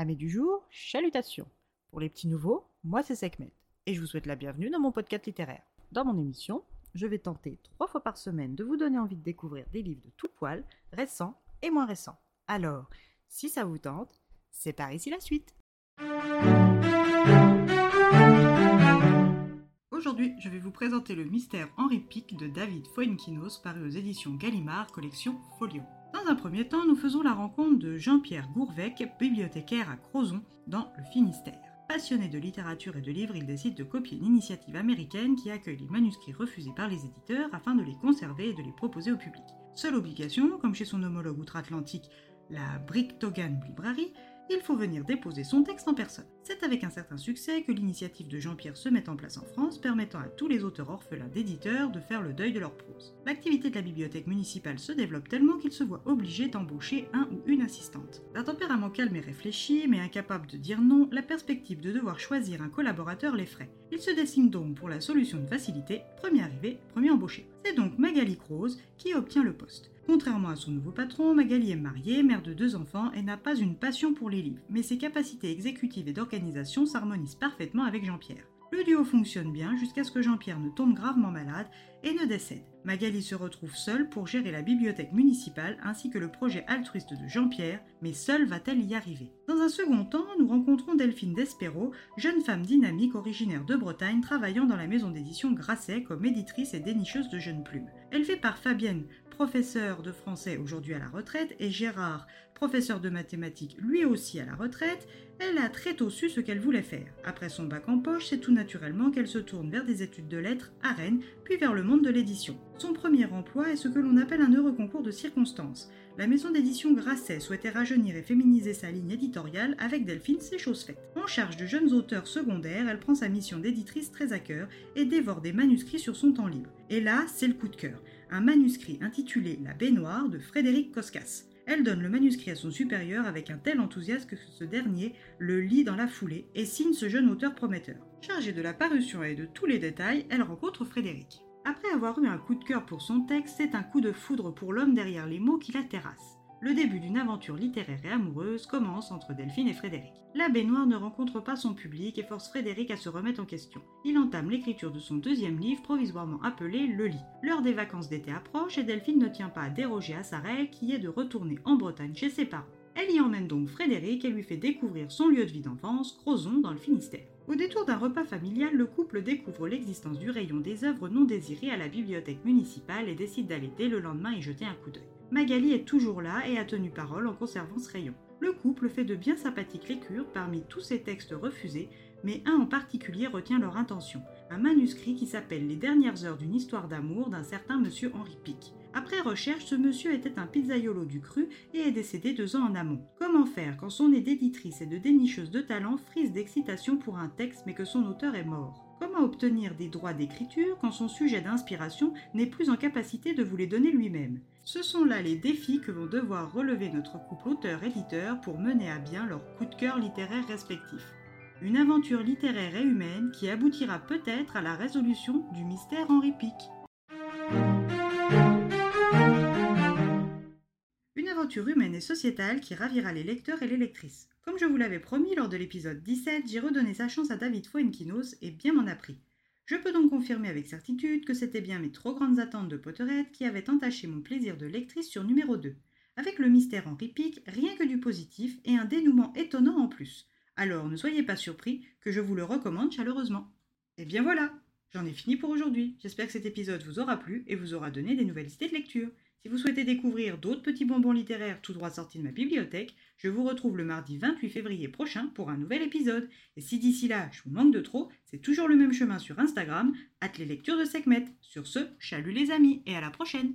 Amis du jour, chalutations. Pour les petits nouveaux, moi c'est Sekhmet et je vous souhaite la bienvenue dans mon podcast littéraire. Dans mon émission, je vais tenter trois fois par semaine de vous donner envie de découvrir des livres de tout poil, récents et moins récents. Alors, si ça vous tente, c'est par ici la suite. Aujourd'hui, je vais vous présenter le mystère Henri Pic de David Fuenquinos paru aux éditions Gallimard, collection Folio. Dans un premier temps, nous faisons la rencontre de Jean-Pierre Gourvec, bibliothécaire à Crozon, dans le Finistère. Passionné de littérature et de livres, il décide de copier une initiative américaine qui accueille les manuscrits refusés par les éditeurs afin de les conserver et de les proposer au public. Seule obligation, comme chez son homologue outre-Atlantique, la Bricktogan Library, il faut venir déposer son texte en personne. C'est avec un certain succès que l'initiative de Jean-Pierre se met en place en France, permettant à tous les auteurs orphelins d'éditeurs de faire le deuil de leur prose. L'activité de la bibliothèque municipale se développe tellement qu'il se voit obligé d'embaucher un ou une assistante. D'un tempérament calme et réfléchi, mais incapable de dire non, la perspective de devoir choisir un collaborateur l'effraie. Il se dessine donc pour la solution de facilité, premier arrivé, premier embauché. C'est donc Magali Croze qui obtient le poste. Contrairement à son nouveau patron, Magali est mariée, mère de deux enfants et n'a pas une passion pour les livres, mais ses capacités exécutives et d'organisation s'harmonisent parfaitement avec Jean-Pierre. Le duo fonctionne bien jusqu'à ce que Jean-Pierre ne tombe gravement malade et ne décède. Magali se retrouve seule pour gérer la bibliothèque municipale ainsi que le projet altruiste de Jean-Pierre, mais seule va-t-elle y arriver? Dans un second temps, nous rencontrons Delphine Despero, jeune femme dynamique originaire de Bretagne travaillant dans la maison d'édition Grasset comme éditrice et dénicheuse de jeunes plumes. Fait par Fabienne, professeur de français aujourd'hui à la retraite, et Gérard, professeur de mathématiques lui aussi à la retraite, elle a très tôt su ce qu'elle voulait faire. Après son bac en poche, c'est tout naturellement qu'elle se tourne vers des études de lettres à Rennes, puis vers le monde de l'édition. Son premier emploi est ce que l'on appelle un heureux concours de circonstances. La maison d'édition Grasset souhaitait rajeunir et féminiser sa ligne éditoriale avec Delphine, c'est chose faite. En charge de jeunes auteurs secondaires, elle prend sa mission d'éditrice très à cœur et dévore des manuscrits sur son temps libre. Et là, c'est le coup de cœur un manuscrit intitulé La baignoire de Frédéric Koskas. Elle donne le manuscrit à son supérieur avec un tel enthousiasme que ce dernier le lit dans la foulée et signe ce jeune auteur prometteur. Chargée de la parution et de tous les détails, elle rencontre Frédéric. Après avoir eu un coup de cœur pour son texte, c'est un coup de foudre pour l'homme derrière les mots qui la terrasse le début d'une aventure littéraire et amoureuse commence entre Delphine et Frédéric. La baignoire ne rencontre pas son public et force Frédéric à se remettre en question. Il entame l'écriture de son deuxième livre provisoirement appelé Le lit. L'heure des vacances d'été approche et Delphine ne tient pas à déroger à sa règle qui est de retourner en Bretagne chez ses parents. Elle y emmène donc Frédéric et lui fait découvrir son lieu de vie d'enfance, Crozon, dans le Finistère. Au détour d'un repas familial, le couple découvre l'existence du rayon des œuvres non désirées à la bibliothèque municipale et décide d'aller dès le lendemain y jeter un coup d'œil. Magali est toujours là et a tenu parole en conservant ce rayon. Le couple fait de bien sympathiques lectures parmi tous ces textes refusés, mais un en particulier retient leur intention, un manuscrit qui s'appelle Les dernières heures d'une histoire d'amour d'un certain monsieur Henri Pic. Après recherche, ce monsieur était un pizzaiolo du cru et est décédé deux ans en amont. Comment faire quand son nez d'éditrice et de dénicheuse de talent frise d'excitation pour un texte mais que son auteur est mort? Comment obtenir des droits d'écriture quand son sujet d'inspiration n'est plus en capacité de vous les donner lui-même Ce sont là les défis que vont devoir relever notre couple auteur-éditeur pour mener à bien leur coup de cœur littéraire respectif. Une aventure littéraire et humaine qui aboutira peut-être à la résolution du mystère Henri Pic. Humaine et sociétale qui ravira les lecteurs et les lectrices. Comme je vous l'avais promis lors de l'épisode 17, j'ai redonné sa chance à David Fuenquinos et bien m'en a pris. Je peux donc confirmer avec certitude que c'était bien mes trop grandes attentes de Potterhead qui avaient entaché mon plaisir de lectrice sur numéro 2. Avec le mystère Henri Pic, rien que du positif et un dénouement étonnant en plus. Alors ne soyez pas surpris que je vous le recommande chaleureusement. Et bien voilà, j'en ai fini pour aujourd'hui. J'espère que cet épisode vous aura plu et vous aura donné des nouvelles idées de lecture. Si vous souhaitez découvrir d'autres petits bonbons littéraires tout droit sortis de ma bibliothèque, je vous retrouve le mardi 28 février prochain pour un nouvel épisode. Et si d'ici là je vous manque de trop, c'est toujours le même chemin sur Instagram, at les lectures de Sekhmet. Sur ce, chalut les amis et à la prochaine